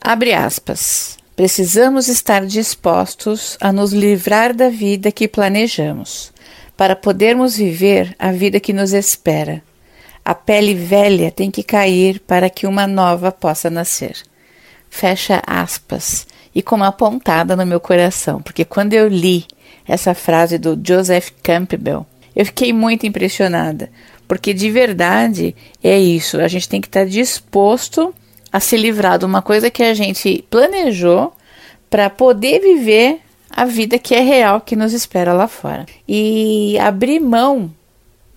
Abre aspas. Precisamos estar dispostos a nos livrar da vida que planejamos, para podermos viver a vida que nos espera. A pele velha tem que cair para que uma nova possa nascer. Fecha aspas. E com uma pontada no meu coração, porque quando eu li essa frase do Joseph Campbell, eu fiquei muito impressionada, porque de verdade é isso, a gente tem que estar disposto a se livrar de uma coisa que a gente planejou para poder viver a vida que é real que nos espera lá fora. E abrir mão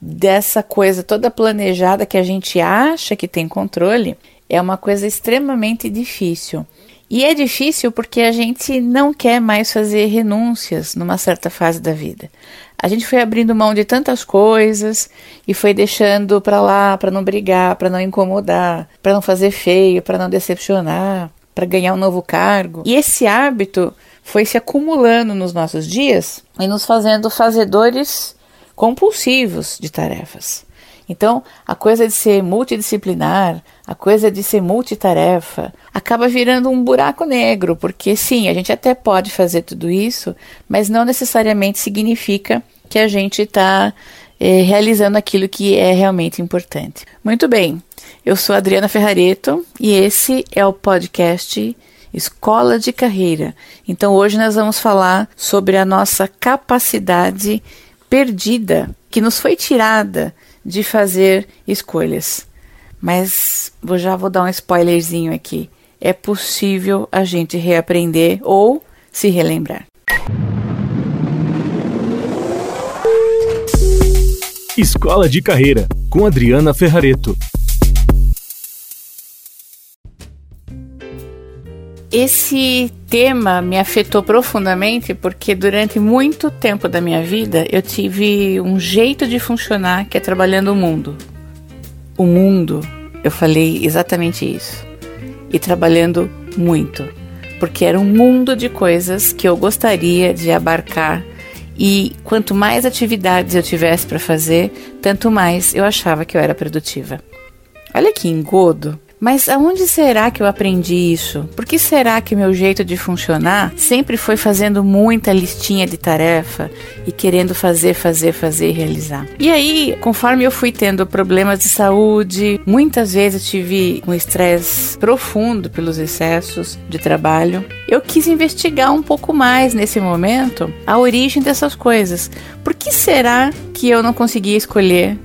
dessa coisa toda planejada que a gente acha que tem controle é uma coisa extremamente difícil. E é difícil porque a gente não quer mais fazer renúncias numa certa fase da vida. A gente foi abrindo mão de tantas coisas e foi deixando para lá para não brigar, para não incomodar, para não fazer feio, para não decepcionar, para ganhar um novo cargo. E esse hábito foi se acumulando nos nossos dias e nos fazendo fazedores compulsivos de tarefas. Então, a coisa de ser multidisciplinar, a coisa de ser multitarefa, acaba virando um buraco negro, porque sim, a gente até pode fazer tudo isso, mas não necessariamente significa que a gente está é, realizando aquilo que é realmente importante. Muito bem, eu sou Adriana Ferrareto e esse é o podcast Escola de Carreira. Então, hoje nós vamos falar sobre a nossa capacidade perdida, que nos foi tirada de fazer escolhas. Mas vou já vou dar um spoilerzinho aqui. É possível a gente reaprender ou se relembrar. Escola de Carreira, com Adriana Ferrareto. Esse tema me afetou profundamente porque durante muito tempo da minha vida eu tive um jeito de funcionar que é trabalhando o mundo. O mundo, eu falei exatamente isso. E trabalhando muito, porque era um mundo de coisas que eu gostaria de abarcar e quanto mais atividades eu tivesse para fazer, tanto mais eu achava que eu era produtiva. Olha que engodo. Mas aonde será que eu aprendi isso? Por que será que meu jeito de funcionar sempre foi fazendo muita listinha de tarefa e querendo fazer, fazer, fazer e realizar? E aí, conforme eu fui tendo problemas de saúde, muitas vezes tive um estresse profundo pelos excessos de trabalho, eu quis investigar um pouco mais nesse momento a origem dessas coisas. Por que será que eu não conseguia escolher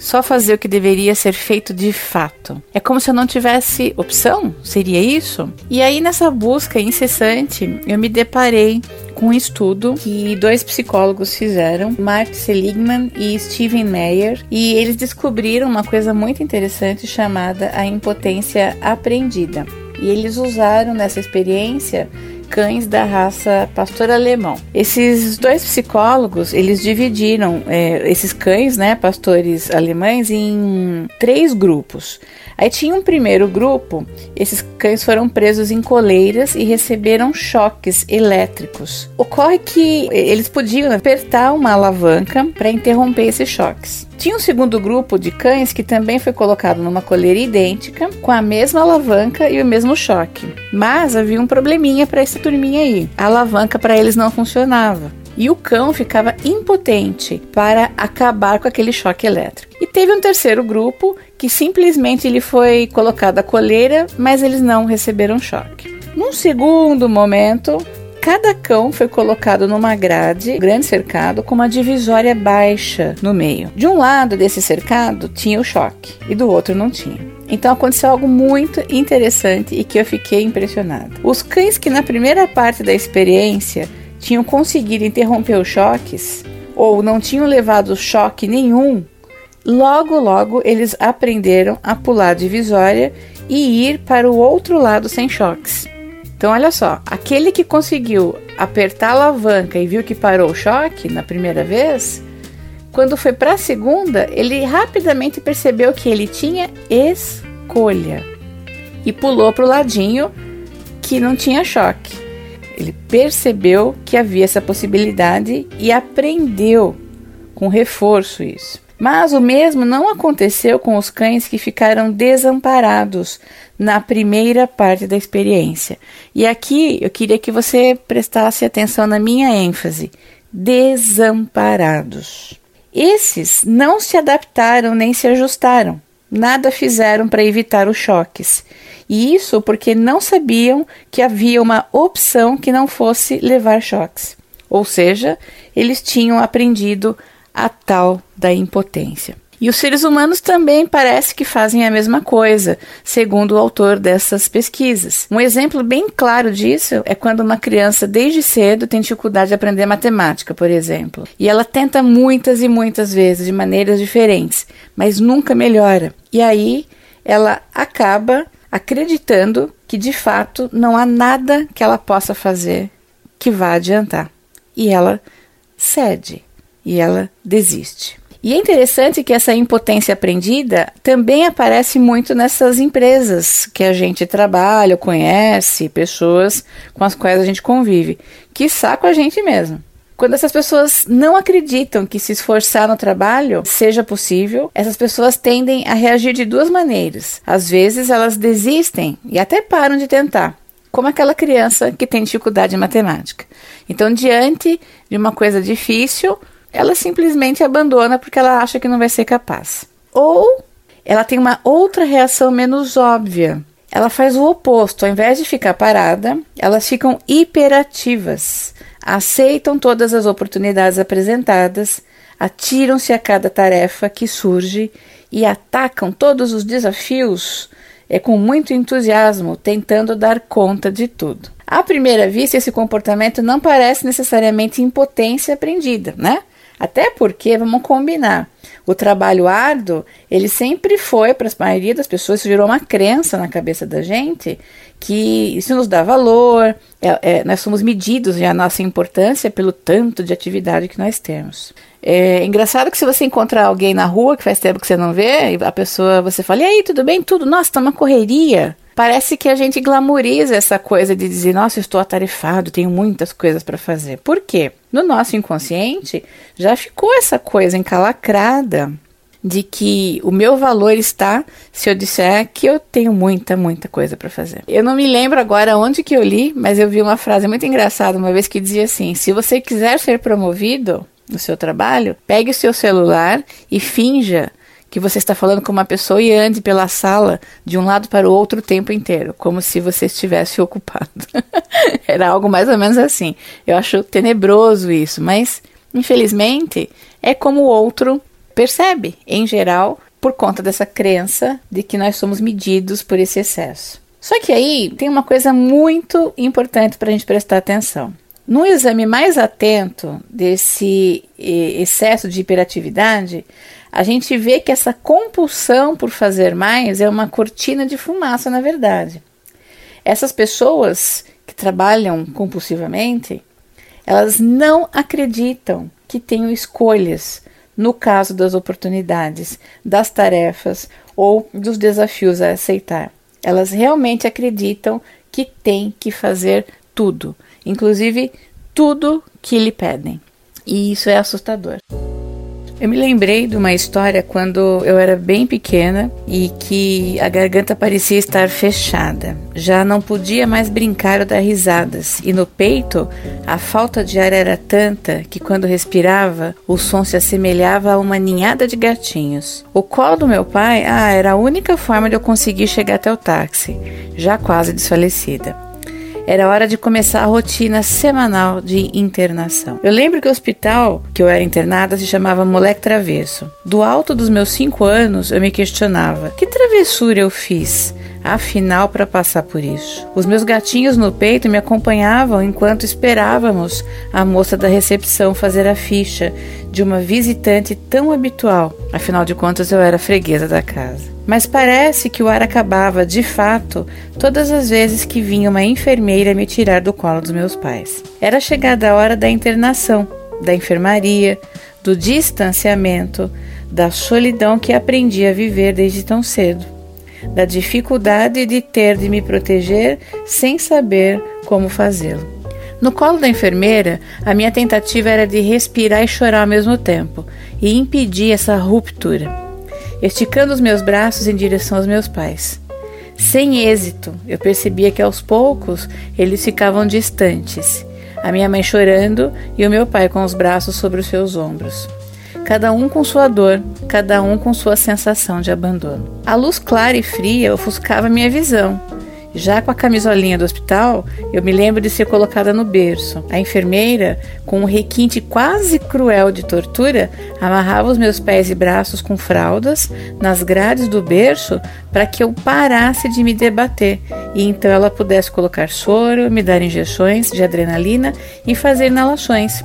só fazer o que deveria ser feito de fato. É como se eu não tivesse opção? Seria isso? E aí, nessa busca incessante, eu me deparei com um estudo que dois psicólogos fizeram, Mark Seligman e Steven Meyer, e eles descobriram uma coisa muito interessante chamada a impotência aprendida. E eles usaram nessa experiência cães da raça pastor alemão. Esses dois psicólogos, eles dividiram é, esses cães, né, pastores alemães, em três grupos. Aí tinha um primeiro grupo, esses cães foram presos em coleiras e receberam choques elétricos. Ocorre que eles podiam apertar uma alavanca para interromper esses choques. Tinha um segundo grupo de cães que também foi colocado numa coleira idêntica, com a mesma alavanca e o mesmo choque. Mas havia um probleminha para essa turminha aí. A alavanca para eles não funcionava e o cão ficava impotente para acabar com aquele choque elétrico. E teve um terceiro grupo que simplesmente ele foi colocado a coleira, mas eles não receberam choque. Num segundo momento, Cada cão foi colocado numa grade, grande cercado, com uma divisória baixa no meio. De um lado desse cercado tinha o choque e do outro não tinha. Então aconteceu algo muito interessante e que eu fiquei impressionada. Os cães que na primeira parte da experiência tinham conseguido interromper os choques ou não tinham levado choque nenhum, logo logo eles aprenderam a pular divisória e ir para o outro lado sem choques. Então, olha só, aquele que conseguiu apertar a alavanca e viu que parou o choque na primeira vez, quando foi para a segunda, ele rapidamente percebeu que ele tinha escolha e pulou para o ladinho que não tinha choque. Ele percebeu que havia essa possibilidade e aprendeu com reforço isso. Mas o mesmo não aconteceu com os cães que ficaram desamparados na primeira parte da experiência. E aqui eu queria que você prestasse atenção na minha ênfase: desamparados. Esses não se adaptaram nem se ajustaram, nada fizeram para evitar os choques. E isso porque não sabiam que havia uma opção que não fosse levar choques. Ou seja, eles tinham aprendido a tal da impotência. E os seres humanos também parece que fazem a mesma coisa, segundo o autor dessas pesquisas. Um exemplo bem claro disso é quando uma criança desde cedo tem dificuldade de aprender matemática, por exemplo. E ela tenta muitas e muitas vezes de maneiras diferentes, mas nunca melhora. E aí ela acaba acreditando que de fato não há nada que ela possa fazer que vá adiantar. E ela cede e ela desiste. E é interessante que essa impotência aprendida também aparece muito nessas empresas que a gente trabalha, conhece, pessoas com as quais a gente convive, que com a gente mesmo. Quando essas pessoas não acreditam que se esforçar no trabalho seja possível, essas pessoas tendem a reagir de duas maneiras. Às vezes elas desistem e até param de tentar, como aquela criança que tem dificuldade em matemática. Então, diante de uma coisa difícil, ela simplesmente abandona porque ela acha que não vai ser capaz. Ou ela tem uma outra reação menos óbvia. Ela faz o oposto, ao invés de ficar parada, elas ficam hiperativas, aceitam todas as oportunidades apresentadas, atiram-se a cada tarefa que surge e atacam todos os desafios é com muito entusiasmo, tentando dar conta de tudo. À primeira vista, esse comportamento não parece necessariamente impotência aprendida, né? Até porque, vamos combinar, o trabalho árduo, ele sempre foi, para a maioria das pessoas, isso virou uma crença na cabeça da gente, que isso nos dá valor, é, é, nós somos medidos e a nossa importância pelo tanto de atividade que nós temos. É engraçado que se você encontrar alguém na rua que faz tempo que você não vê, a pessoa, você fala, e aí, tudo bem? Tudo? Nossa, tá uma correria. Parece que a gente glamoriza essa coisa de dizer, nossa, estou atarefado, tenho muitas coisas para fazer. Por quê? No nosso inconsciente já ficou essa coisa encalacrada de que o meu valor está se eu disser que eu tenho muita, muita coisa para fazer. Eu não me lembro agora onde que eu li, mas eu vi uma frase muito engraçada uma vez que dizia assim: se você quiser ser promovido no seu trabalho, pegue o seu celular e finja que você está falando com uma pessoa e ande pela sala de um lado para o outro o tempo inteiro, como se você estivesse ocupado. Era algo mais ou menos assim. Eu acho tenebroso isso, mas infelizmente é como o outro percebe, em geral, por conta dessa crença de que nós somos medidos por esse excesso. Só que aí tem uma coisa muito importante para a gente prestar atenção. No exame mais atento desse eh, excesso de hiperatividade, a gente vê que essa compulsão por fazer mais é uma cortina de fumaça, na verdade. Essas pessoas que trabalham compulsivamente, elas não acreditam que tenham escolhas no caso das oportunidades, das tarefas ou dos desafios a aceitar. Elas realmente acreditam que têm que fazer tudo, inclusive tudo que lhe pedem. E isso é assustador. Eu me lembrei de uma história quando eu era bem pequena e que a garganta parecia estar fechada. Já não podia mais brincar ou dar risadas, e no peito a falta de ar era tanta que quando respirava o som se assemelhava a uma ninhada de gatinhos. O colo do meu pai, ah, era a única forma de eu conseguir chegar até o táxi, já quase desfalecida. Era hora de começar a rotina semanal de internação. Eu lembro que o hospital que eu era internada se chamava Moleque Travesso. Do alto dos meus cinco anos, eu me questionava: que travessura eu fiz? Afinal para passar por isso. Os meus gatinhos no peito me acompanhavam enquanto esperávamos a moça da recepção fazer a ficha de uma visitante tão habitual, afinal de contas eu era freguesa da casa. Mas parece que o ar acabava de fato todas as vezes que vinha uma enfermeira me tirar do colo dos meus pais. Era chegada a hora da internação, da enfermaria, do distanciamento, da solidão que aprendi a viver desde tão cedo, da dificuldade de ter de me proteger sem saber como fazê-lo. No colo da enfermeira, a minha tentativa era de respirar e chorar ao mesmo tempo e impedir essa ruptura, esticando os meus braços em direção aos meus pais. Sem êxito, eu percebia que aos poucos eles ficavam distantes, a minha mãe chorando e o meu pai com os braços sobre os seus ombros. Cada um com sua dor, cada um com sua sensação de abandono. A luz clara e fria ofuscava minha visão já com a camisolinha do hospital, eu me lembro de ser colocada no berço. A enfermeira, com um requinte quase cruel de tortura, amarrava os meus pés e braços com fraldas nas grades do berço para que eu parasse de me debater e então ela pudesse colocar soro, me dar injeções de adrenalina e fazer inalações.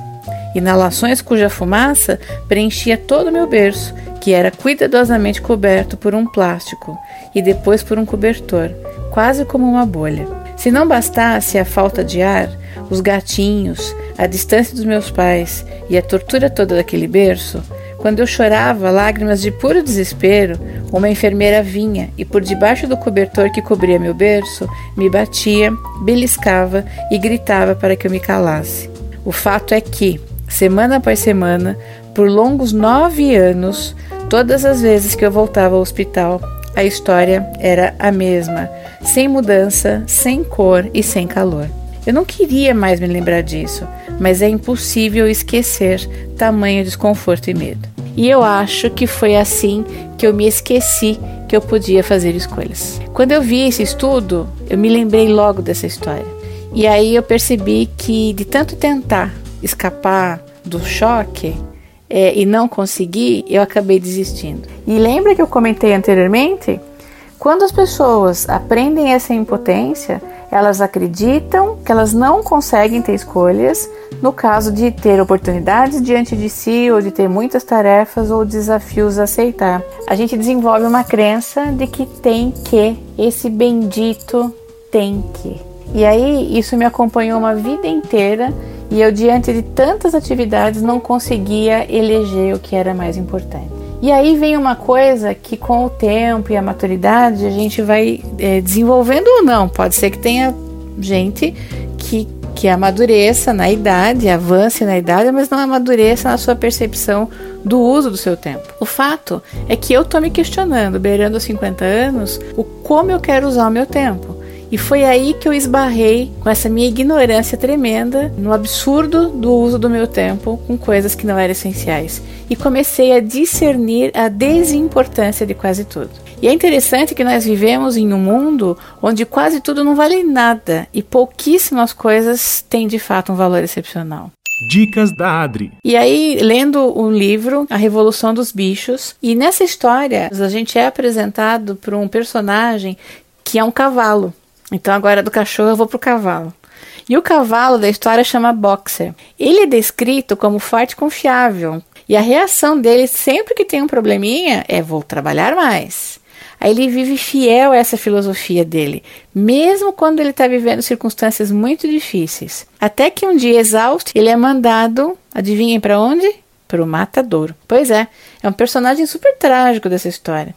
Inalações cuja fumaça preenchia todo o meu berço, que era cuidadosamente coberto por um plástico e depois por um cobertor quase como uma bolha. Se não bastasse a falta de ar, os gatinhos, a distância dos meus pais e a tortura toda daquele berço, quando eu chorava lágrimas de puro desespero, uma enfermeira vinha e, por debaixo do cobertor que cobria meu berço, me batia, beliscava e gritava para que eu me calasse. O fato é que, semana após semana, por longos nove anos, todas as vezes que eu voltava ao hospital, a história era a mesma, sem mudança, sem cor e sem calor. Eu não queria mais me lembrar disso, mas é impossível esquecer tamanho desconforto e medo. E eu acho que foi assim que eu me esqueci que eu podia fazer escolhas. Quando eu vi esse estudo, eu me lembrei logo dessa história. E aí eu percebi que de tanto tentar escapar do choque é, e não conseguir, eu acabei desistindo. E lembra que eu comentei anteriormente quando as pessoas aprendem essa impotência, elas acreditam que elas não conseguem ter escolhas no caso de ter oportunidades diante de si ou de ter muitas tarefas ou desafios a aceitar. A gente desenvolve uma crença de que tem que, esse bendito tem que. E aí isso me acompanhou uma vida inteira e eu, diante de tantas atividades, não conseguia eleger o que era mais importante. E aí vem uma coisa que com o tempo e a maturidade a gente vai é, desenvolvendo ou não. Pode ser que tenha gente que, que amadureça na idade, avance na idade, mas não amadureça na sua percepção do uso do seu tempo. O fato é que eu estou me questionando, beirando os 50 anos, o como eu quero usar o meu tempo. E foi aí que eu esbarrei com essa minha ignorância tremenda no absurdo do uso do meu tempo com coisas que não eram essenciais. E comecei a discernir a desimportância de quase tudo. E é interessante que nós vivemos em um mundo onde quase tudo não vale nada e pouquíssimas coisas têm de fato um valor excepcional. Dicas da Adri. E aí, lendo o livro A Revolução dos Bichos, e nessa história a gente é apresentado por um personagem que é um cavalo. Então agora do cachorro eu vou pro cavalo. E o cavalo da história chama Boxer. Ele é descrito como forte e confiável. E a reação dele sempre que tem um probleminha é vou trabalhar mais. Aí ele vive fiel a essa filosofia dele, mesmo quando ele está vivendo circunstâncias muito difíceis. Até que um dia exausto, ele é mandado, adivinhem para onde? Para o matadouro. Pois é, é um personagem super trágico dessa história.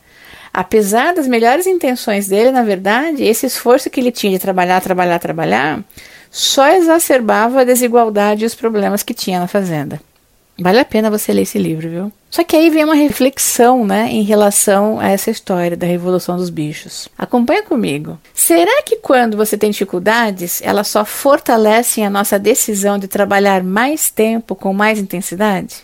Apesar das melhores intenções dele, na verdade, esse esforço que ele tinha de trabalhar, trabalhar, trabalhar, só exacerbava a desigualdade e os problemas que tinha na fazenda. Vale a pena você ler esse livro, viu? Só que aí vem uma reflexão, né, em relação a essa história da revolução dos bichos. Acompanha comigo. Será que quando você tem dificuldades, elas só fortalecem a nossa decisão de trabalhar mais tempo com mais intensidade?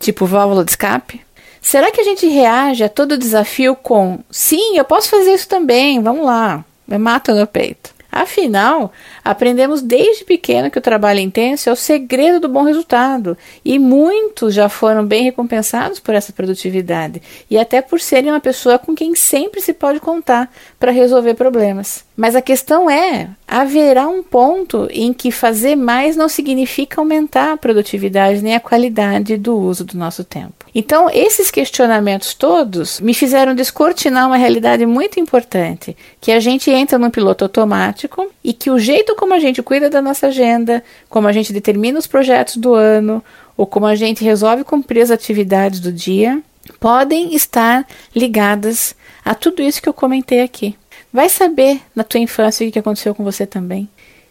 Tipo válvula de escape? Será que a gente reage a todo desafio com sim, eu posso fazer isso também, vamos lá, me mata no peito? Afinal, aprendemos desde pequeno que o trabalho intenso é o segredo do bom resultado, e muitos já foram bem recompensados por essa produtividade, e até por serem uma pessoa com quem sempre se pode contar para resolver problemas. Mas a questão é: haverá um ponto em que fazer mais não significa aumentar a produtividade nem a qualidade do uso do nosso tempo. Então, esses questionamentos todos me fizeram descortinar uma realidade muito importante, que a gente entra num piloto automático e que o jeito como a gente cuida da nossa agenda, como a gente determina os projetos do ano, ou como a gente resolve cumprir as atividades do dia, podem estar ligadas a tudo isso que eu comentei aqui. Vai saber na tua infância o que aconteceu com você também.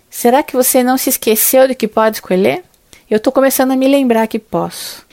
Será que você não se esqueceu de que pode escolher? Eu estou começando a me lembrar que posso.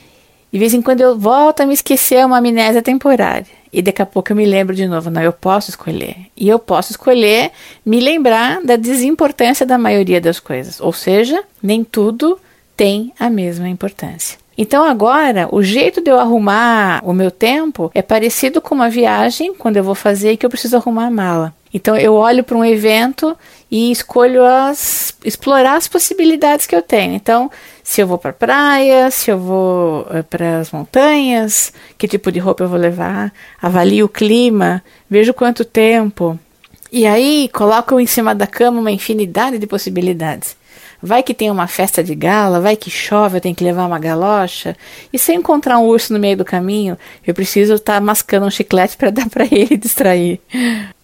De vez em quando eu volto a me esquecer, é uma amnésia temporária. E daqui a pouco eu me lembro de novo, não, eu posso escolher. E eu posso escolher me lembrar da desimportância da maioria das coisas. Ou seja, nem tudo tem a mesma importância. Então agora, o jeito de eu arrumar o meu tempo é parecido com uma viagem quando eu vou fazer e que eu preciso arrumar a mala. Então eu olho para um evento e escolho as explorar as possibilidades que eu tenho. Então, se eu vou para praia, se eu vou uh, para as montanhas, que tipo de roupa eu vou levar, avalio o clima, vejo quanto tempo. E aí coloco em cima da cama uma infinidade de possibilidades. Vai que tem uma festa de gala, vai que chove, eu tenho que levar uma galocha. E se eu encontrar um urso no meio do caminho, eu preciso estar tá mascando um chiclete para dar para ele distrair.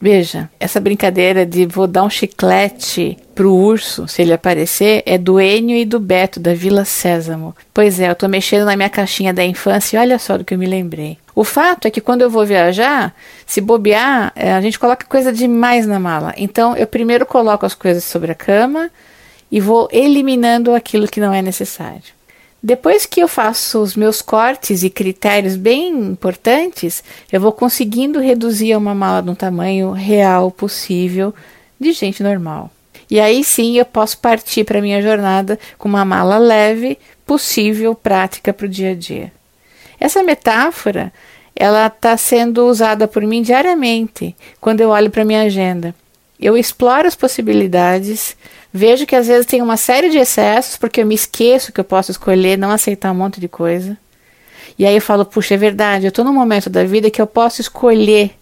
Veja, essa brincadeira de vou dar um chiclete pro urso, se ele aparecer, é do Enio e do Beto, da Vila Sésamo. Pois é, eu tô mexendo na minha caixinha da infância e olha só do que eu me lembrei. O fato é que quando eu vou viajar, se bobear, é, a gente coloca coisa demais na mala. Então, eu primeiro coloco as coisas sobre a cama, e vou eliminando aquilo que não é necessário. Depois que eu faço os meus cortes e critérios bem importantes, eu vou conseguindo reduzir a uma mala de um tamanho real possível de gente normal. E aí sim eu posso partir para minha jornada com uma mala leve, possível, prática para o dia a dia. Essa metáfora ela está sendo usada por mim diariamente quando eu olho para minha agenda. Eu exploro as possibilidades, Vejo que às vezes tem uma série de excessos, porque eu me esqueço que eu posso escolher não aceitar um monte de coisa. E aí eu falo, puxa, é verdade, eu estou num momento da vida que eu posso escolher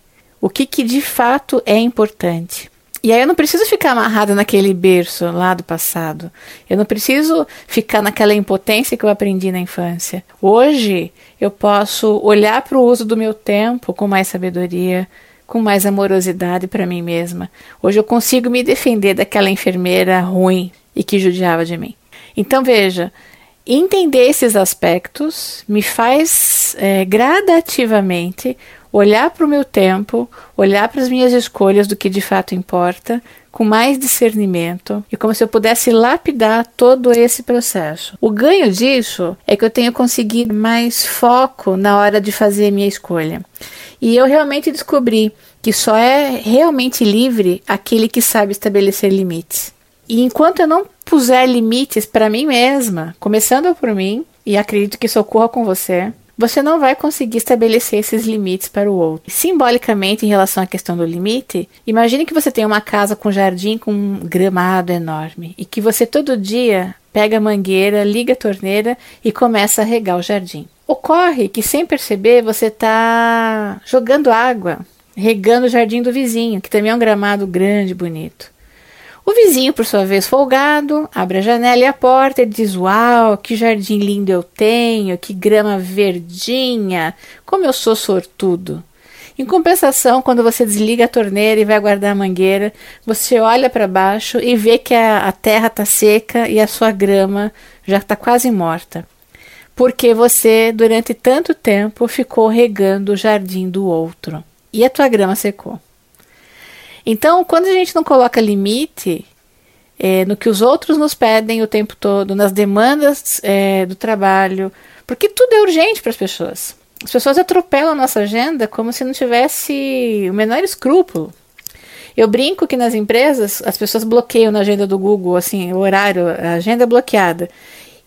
o que, que de fato é importante. E aí eu não preciso ficar amarrada naquele berço lá do passado. Eu não preciso ficar naquela impotência que eu aprendi na infância. Hoje eu posso olhar para o uso do meu tempo com mais sabedoria, com mais amorosidade para mim mesma. Hoje eu consigo me defender daquela enfermeira ruim e que judiava de mim. Então veja, entender esses aspectos me faz é, gradativamente olhar para o meu tempo, olhar para as minhas escolhas do que de fato importa, com mais discernimento e como se eu pudesse lapidar todo esse processo. O ganho disso é que eu tenho conseguido mais foco na hora de fazer minha escolha. E eu realmente descobri que só é realmente livre aquele que sabe estabelecer limites. E enquanto eu não puser limites para mim mesma, começando por mim, e acredito que isso ocorra com você, você não vai conseguir estabelecer esses limites para o outro. Simbolicamente, em relação à questão do limite, imagine que você tem uma casa com jardim com um gramado enorme e que você todo dia pega a mangueira, liga a torneira e começa a regar o jardim. Ocorre que, sem perceber, você está jogando água, regando o jardim do vizinho, que também é um gramado grande e bonito. O vizinho, por sua vez, folgado, abre a janela e a porta e diz: Uau, que jardim lindo eu tenho, que grama verdinha, como eu sou sortudo. Em compensação, quando você desliga a torneira e vai guardar a mangueira, você olha para baixo e vê que a, a terra está seca e a sua grama já está quase morta porque você, durante tanto tempo, ficou regando o jardim do outro e a tua grama secou. Então, quando a gente não coloca limite é, no que os outros nos pedem o tempo todo, nas demandas é, do trabalho, porque tudo é urgente para as pessoas. As pessoas atropelam a nossa agenda como se não tivesse o menor escrúpulo. Eu brinco que nas empresas as pessoas bloqueiam na agenda do Google, assim, o horário, a agenda bloqueada.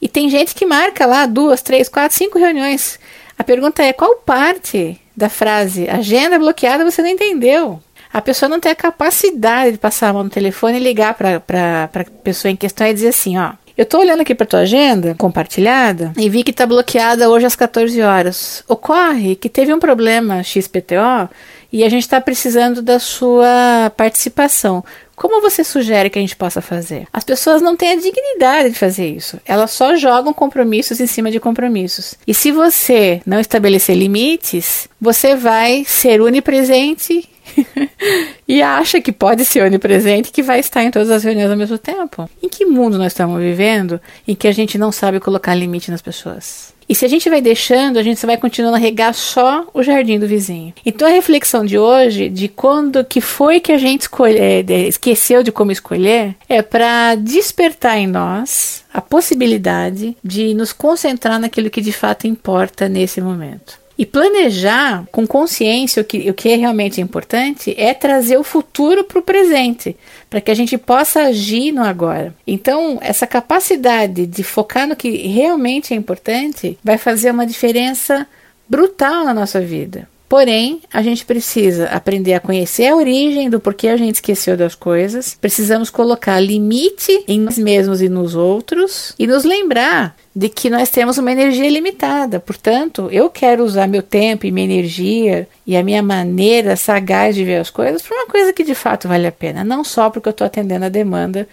E tem gente que marca lá duas, três, quatro, cinco reuniões. A pergunta é qual parte da frase agenda bloqueada você não entendeu? A pessoa não tem a capacidade de passar a mão no telefone e ligar para a pessoa em questão e dizer assim: ó, eu estou olhando aqui para tua agenda compartilhada e vi que está bloqueada hoje às 14 horas. Ocorre que teve um problema XPTO e a gente está precisando da sua participação. Como você sugere que a gente possa fazer? As pessoas não têm a dignidade de fazer isso. Elas só jogam compromissos em cima de compromissos. E se você não estabelecer limites, você vai ser onipresente e acha que pode ser onipresente que vai estar em todas as reuniões ao mesmo tempo. Em que mundo nós estamos vivendo em que a gente não sabe colocar limite nas pessoas? E se a gente vai deixando, a gente vai continuando a regar só o jardim do vizinho. Então a reflexão de hoje, de quando que foi que a gente escolhe, é, esqueceu de como escolher, é para despertar em nós a possibilidade de nos concentrar naquilo que de fato importa nesse momento. E planejar com consciência o que, o que é realmente importante é trazer o futuro para o presente, para que a gente possa agir no agora. Então, essa capacidade de focar no que realmente é importante vai fazer uma diferença brutal na nossa vida. Porém, a gente precisa aprender a conhecer a origem do porquê a gente esqueceu das coisas, precisamos colocar limite em nós mesmos e nos outros e nos lembrar de que nós temos uma energia limitada. Portanto, eu quero usar meu tempo e minha energia e a minha maneira sagaz de ver as coisas para uma coisa que de fato vale a pena, não só porque eu estou atendendo a demanda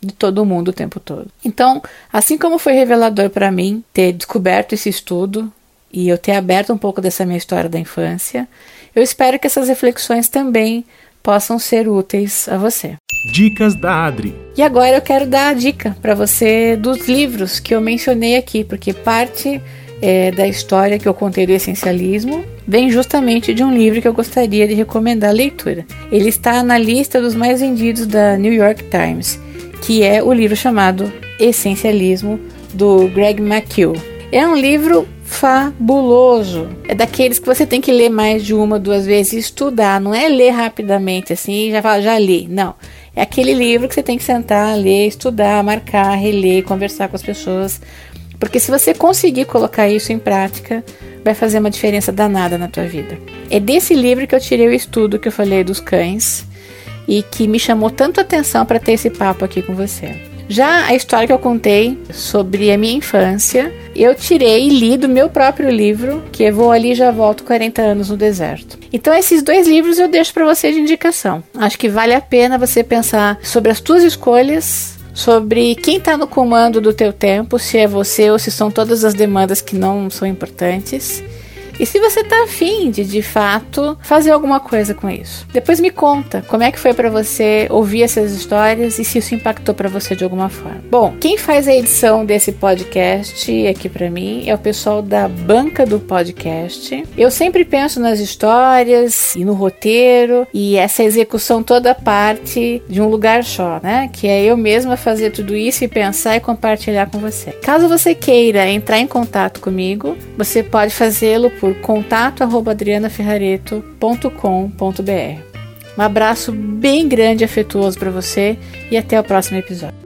de todo mundo o tempo todo. Então, assim como foi revelador para mim ter descoberto esse estudo, e eu ter aberto um pouco dessa minha história da infância, eu espero que essas reflexões também possam ser úteis a você. Dicas da Adri. E agora eu quero dar a dica para você dos livros que eu mencionei aqui, porque parte é, da história que eu contei do essencialismo vem justamente de um livro que eu gostaria de recomendar a leitura. Ele está na lista dos mais vendidos da New York Times, que é o livro chamado Essencialismo do Greg McHugh. É um livro fabuloso. É daqueles que você tem que ler mais de uma, duas vezes e estudar. Não é ler rapidamente assim já fala, já li. Não. É aquele livro que você tem que sentar, ler, estudar, marcar, reler, conversar com as pessoas. Porque se você conseguir colocar isso em prática, vai fazer uma diferença danada na tua vida. É desse livro que eu tirei o estudo que eu falei dos cães e que me chamou tanto atenção para ter esse papo aqui com você. Já a história que eu contei sobre a minha infância, eu tirei e li do meu próprio livro, que eu vou ali já volto 40 anos no deserto. Então esses dois livros eu deixo para você de indicação. Acho que vale a pena você pensar sobre as tuas escolhas, sobre quem está no comando do teu tempo, se é você ou se são todas as demandas que não são importantes e se você tá afim de, de fato, fazer alguma coisa com isso. Depois me conta como é que foi para você ouvir essas histórias e se isso impactou para você de alguma forma. Bom, quem faz a edição desse podcast aqui para mim é o pessoal da banca do podcast. Eu sempre penso nas histórias e no roteiro e essa execução toda parte de um lugar só, né? Que é eu mesma fazer tudo isso e pensar e compartilhar com você. Caso você queira entrar em contato comigo, você pode fazê-lo por por contato@adrianaferrareto.com.br. Um abraço bem grande e afetuoso para você e até o próximo episódio.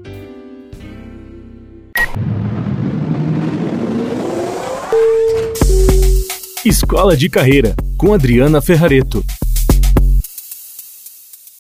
Escola de Carreira com Adriana Ferrareto.